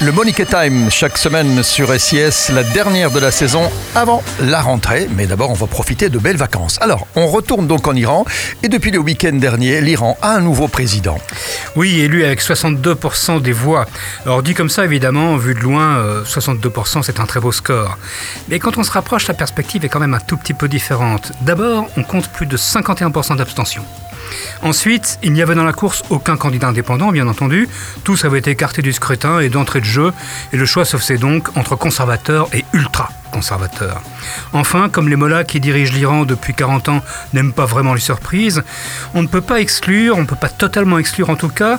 Le Monique Time, chaque semaine sur SIS, la dernière de la saison avant la rentrée. Mais d'abord, on va profiter de belles vacances. Alors, on retourne donc en Iran. Et depuis le week-end dernier, l'Iran a un nouveau président. Oui, élu avec 62% des voix. Alors, dit comme ça, évidemment, vu de loin, 62% euh, c'est un très beau score. Mais quand on se rapproche, la perspective est quand même un tout petit peu différente. D'abord, on compte plus de 51% d'abstention. Ensuite, il n'y avait dans la course aucun candidat indépendant, bien entendu. Tous avaient été écartés du scrutin et d'entrée de jeu, et le choix se faisait donc entre conservateurs et ultra conservateurs. Enfin, comme les mollahs qui dirigent l'Iran depuis 40 ans n'aiment pas vraiment les surprises, on ne peut pas exclure, on ne peut pas totalement exclure en tout cas,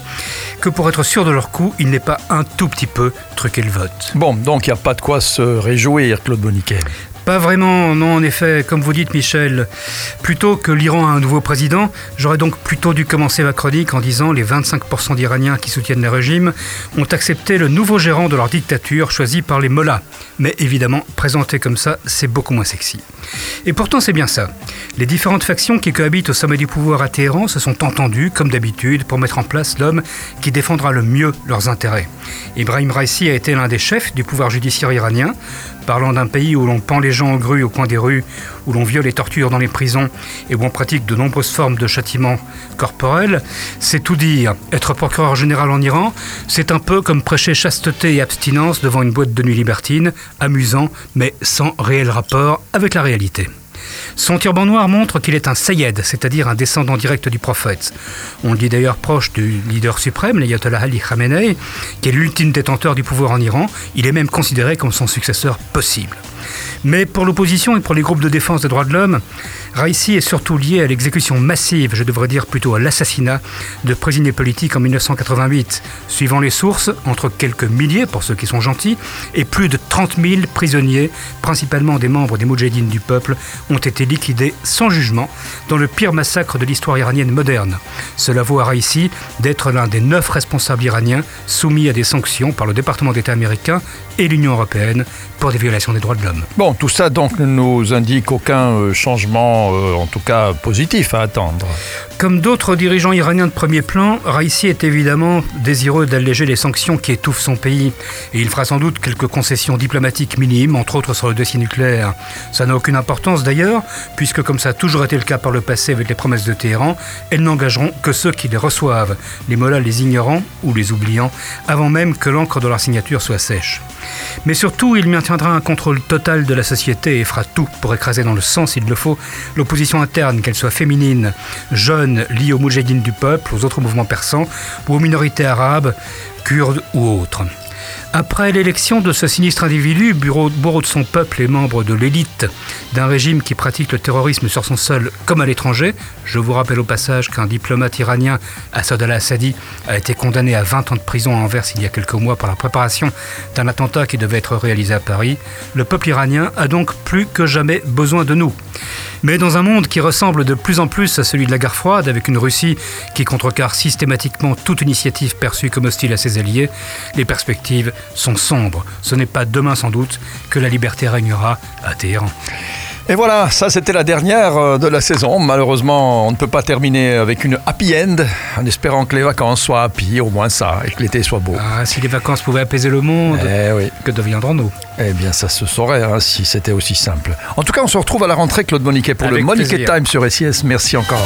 que pour être sûr de leur coup, il n'est pas un tout petit peu truqué le vote. Bon, donc il n'y a pas de quoi se réjouir, Claude Boniquet. Pas vraiment, non, en effet, comme vous dites, Michel. Plutôt que l'Iran a un nouveau président, j'aurais donc plutôt dû commencer ma chronique en disant les 25% d'Iraniens qui soutiennent le régime ont accepté le nouveau gérant de leur dictature choisi par les mollahs. Mais évidemment, présenté comme ça, c'est beaucoup moins sexy. Et pourtant, c'est bien ça. Les différentes factions qui cohabitent au sommet du pouvoir à Téhéran se sont entendues, comme d'habitude, pour mettre en place l'homme qui défendra le mieux leurs intérêts. Ibrahim Raisi a été l'un des chefs du pouvoir judiciaire iranien, parlant d'un pays où l'on pend les gens en grue au coin des rues, où l'on viole et torture dans les prisons et où on pratique de nombreuses formes de châtiment corporel, c'est tout dire. Être procureur général en Iran, c'est un peu comme prêcher chasteté et abstinence devant une boîte de nuit libertine, amusant, mais sans réel rapport avec la réalité. Son turban noir montre qu'il est un Sayyed, c'est-à-dire un descendant direct du prophète. On le dit d'ailleurs proche du leader suprême, l'ayatollah Ali Khamenei, qui est l'ultime détenteur du pouvoir en Iran. Il est même considéré comme son successeur possible. Mais pour l'opposition et pour les groupes de défense des droits de l'homme, Raisi est surtout lié à l'exécution massive, je devrais dire plutôt à l'assassinat de prisonniers politiques en 1988. Suivant les sources, entre quelques milliers, pour ceux qui sont gentils, et plus de 30 000 prisonniers, principalement des membres des Moudjahidines du peuple, ont été liquidés sans jugement dans le pire massacre de l'histoire iranienne moderne. Cela vaut à Raisi d'être l'un des neuf responsables iraniens soumis à des sanctions par le département d'État américain et l'Union européenne pour des violations des droits de l'homme. Bon, tout ça donc ne nous indique aucun euh, changement, en tout cas positif, à attendre. Comme d'autres dirigeants iraniens de premier plan, Raisi est évidemment désireux d'alléger les sanctions qui étouffent son pays. Et il fera sans doute quelques concessions diplomatiques minimes, entre autres sur le dossier nucléaire. Ça n'a aucune importance d'ailleurs, puisque comme ça a toujours été le cas par le passé avec les promesses de Téhéran, elles n'engageront que ceux qui les reçoivent, les mollahs les ignorants ou les oubliants, avant même que l'encre de leur signature soit sèche. Mais surtout, il maintiendra un contrôle total de la société et fera tout pour écraser dans le sang, s'il le faut, l'opposition interne, qu'elle soit féminine, jeune, liée aux moudjahidines du peuple, aux autres mouvements persans ou aux minorités arabes, kurdes ou autres. Après l'élection de ce sinistre individu, bourreau de son peuple et membre de l'élite d'un régime qui pratique le terrorisme sur son sol comme à l'étranger, je vous rappelle au passage qu'un diplomate iranien, Assad al-Assadi, a été condamné à 20 ans de prison à Anvers il y a quelques mois pour la préparation d'un attentat qui devait être réalisé à Paris, le peuple iranien a donc plus que jamais besoin de nous. Mais dans un monde qui ressemble de plus en plus à celui de la guerre froide, avec une Russie qui contrecarre systématiquement toute initiative perçue comme hostile à ses alliés, les perspectives sont sombres. Ce n'est pas demain sans doute que la liberté régnera à Téhéran. Et voilà, ça c'était la dernière euh, de la saison. Malheureusement, on ne peut pas terminer avec une happy end, en espérant que les vacances soient happy, au moins ça, et que l'été soit beau. Ah, si les vacances pouvaient apaiser le monde, eh que deviendrons-nous? Eh bien, ça se saurait hein, si c'était aussi simple. En tout cas, on se retrouve à la rentrée, Claude Moniquet, pour le Moniquet Time sur SIS. Merci encore.